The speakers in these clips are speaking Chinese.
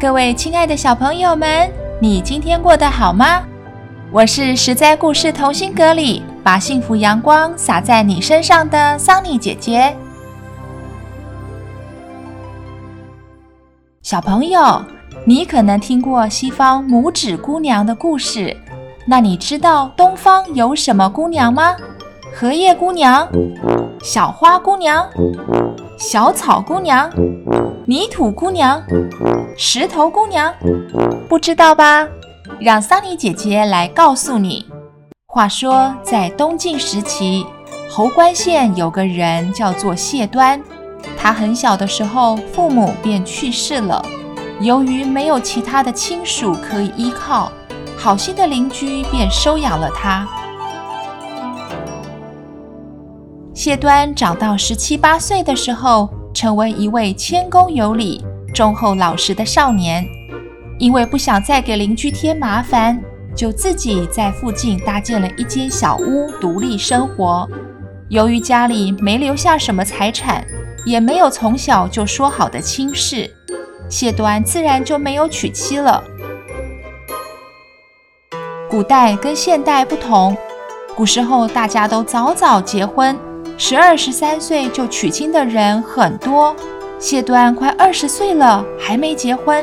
各位亲爱的小朋友们，你今天过得好吗？我是实在故事同心阁里把幸福阳光洒在你身上的桑尼姐姐。小朋友，你可能听过西方拇指姑娘的故事，那你知道东方有什么姑娘吗？荷叶姑娘、小花姑娘、小草姑娘、泥土姑娘、石头姑娘，不知道吧？让桑尼姐姐来告诉你。话说，在东晋时期，侯官县有个人叫做谢端，他很小的时候，父母便去世了。由于没有其他的亲属可以依靠，好心的邻居便收养了他。谢端长到十七八岁的时候，成为一位谦恭有礼、忠厚老实的少年。因为不想再给邻居添麻烦，就自己在附近搭建了一间小屋，独立生活。由于家里没留下什么财产，也没有从小就说好的亲事，谢端自然就没有娶妻了。古代跟现代不同，古时候大家都早早结婚。十二、十三岁就娶亲的人很多，谢端快二十岁了还没结婚，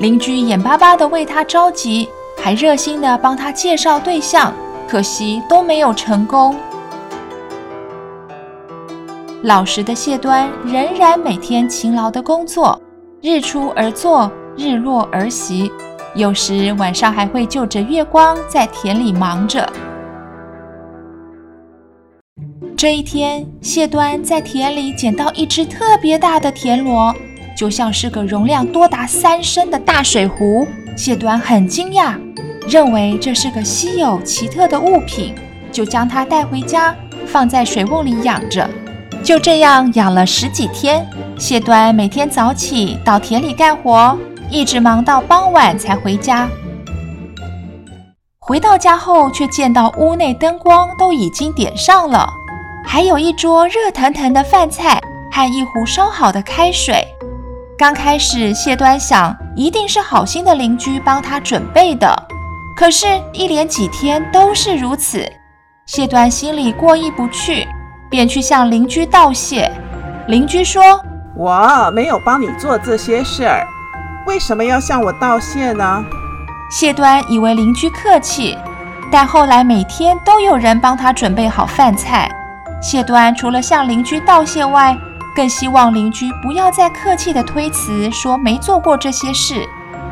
邻居眼巴巴地为他着急，还热心地帮他介绍对象，可惜都没有成功。老实的谢端仍然每天勤劳地工作，日出而作，日落而息，有时晚上还会就着月光在田里忙着。这一天，谢端在田里捡到一只特别大的田螺，就像是个容量多达三升的大水壶。谢端很惊讶，认为这是个稀有奇特的物品，就将它带回家，放在水瓮里养着。就这样养了十几天，谢端每天早起到田里干活，一直忙到傍晚才回家。回到家后，却见到屋内灯光都已经点上了。还有一桌热腾腾的饭菜和一壶烧好的开水。刚开始，谢端想一定是好心的邻居帮他准备的，可是，一连几天都是如此。谢端心里过意不去，便去向邻居道谢。邻居说：“我没有帮你做这些事儿，为什么要向我道谢呢？”谢端以为邻居客气，但后来每天都有人帮他准备好饭菜。谢端除了向邻居道谢外，更希望邻居不要再客气地推辞，说没做过这些事。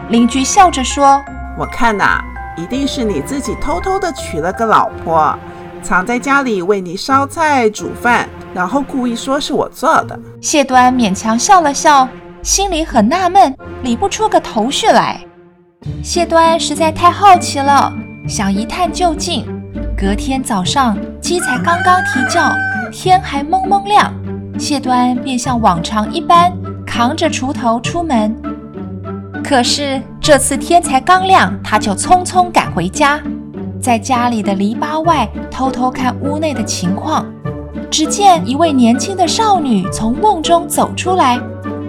邻居笑着说：“我看呐，一定是你自己偷偷的娶了个老婆，藏在家里为你烧菜煮饭，然后故意说是我做的。”谢端勉强笑了笑，心里很纳闷，理不出个头绪来。谢端实在太好奇了，想一探究竟。隔天早上，鸡才刚刚啼叫，天还蒙蒙亮，谢端便像往常一般扛着锄头出门。可是这次天才刚亮，他就匆匆赶回家，在家里的篱笆外偷偷看屋内的情况。只见一位年轻的少女从瓮中走出来，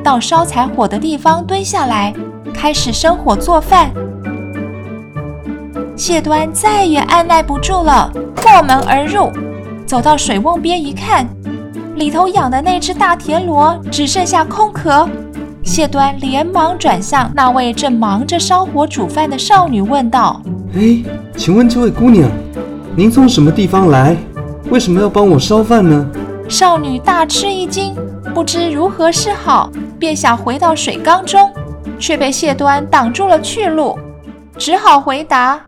到烧柴火的地方蹲下来，开始生火做饭。谢端再也按捺不住了，破门而入，走到水瓮边一看，里头养的那只大田螺只剩下空壳。谢端连忙转向那位正忙着烧火煮饭的少女，问道：“哎，请问这位姑娘，您从什么地方来？为什么要帮我烧饭呢？”少女大吃一惊，不知如何是好，便想回到水缸中，却被谢端挡住了去路，只好回答。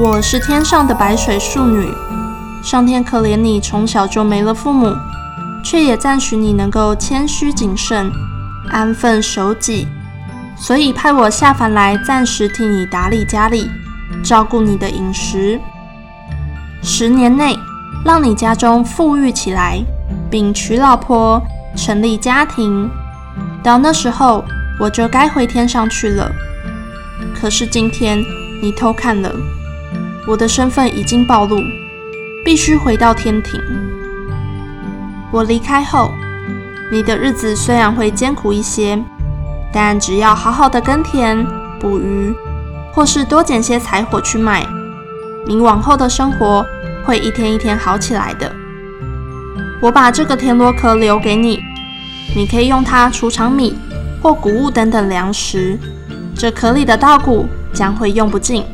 我是天上的白水树女，上天可怜你从小就没了父母，却也赞许你能够谦虚谨慎、安分守己，所以派我下凡来，暂时替你打理家里，照顾你的饮食。十年内，让你家中富裕起来，并娶老婆，成立家庭。到那时候，我就该回天上去了。可是今天你偷看了，我的身份已经暴露，必须回到天庭。我离开后，你的日子虽然会艰苦一些。但只要好好的耕田、捕鱼，或是多捡些柴火去卖，你往后的生活会一天一天好起来的。我把这个田螺壳留给你，你可以用它储藏米或谷物等等粮食。这壳里的稻谷将会用不尽。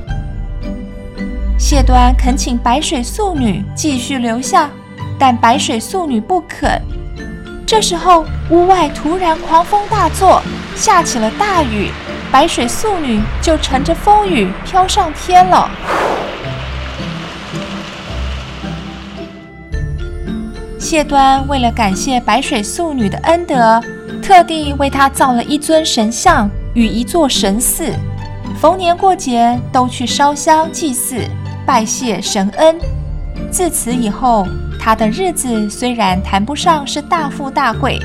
谢端恳请白水素女继续留下，但白水素女不肯。这时候，屋外突然狂风大作。下起了大雨，白水素女就乘着风雨飘上天了。谢端为了感谢白水素女的恩德，特地为她造了一尊神像与一座神寺，逢年过节都去烧香祭祀，拜谢神恩。自此以后，她的日子虽然谈不上是大富大贵。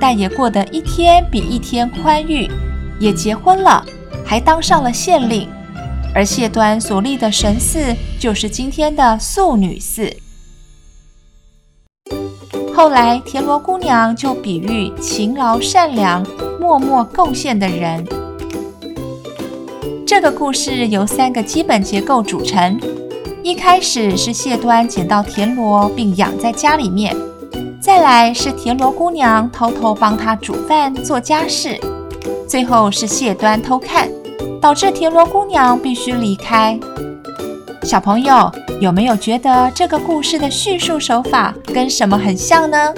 但也过得一天比一天宽裕，也结婚了，还当上了县令。而谢端所立的神寺，就是今天的素女寺。后来，田螺姑娘就比喻勤劳善良、默默贡献的人。这个故事由三个基本结构组成：一开始是谢端捡到田螺，并养在家里面。再来是田螺姑娘偷偷帮他煮饭做家事，最后是谢端偷看，导致田螺姑娘必须离开。小朋友有没有觉得这个故事的叙述手法跟什么很像呢？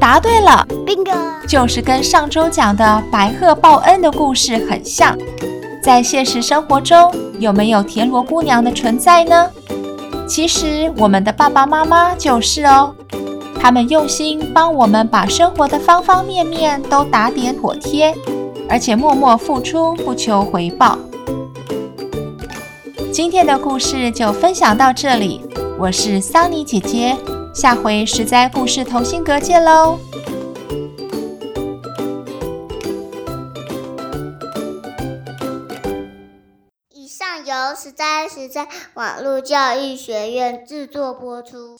答对了，bingo，就是跟上周讲的白鹤报恩的故事很像。在现实生活中，有没有田螺姑娘的存在呢？其实我们的爸爸妈妈就是哦。他们用心帮我们把生活的方方面面都打点妥帖，而且默默付出，不求回报。今天的故事就分享到这里，我是桑尼姐姐，下回实在故事同心阁见喽。由实在实在网络教育学院制作播出。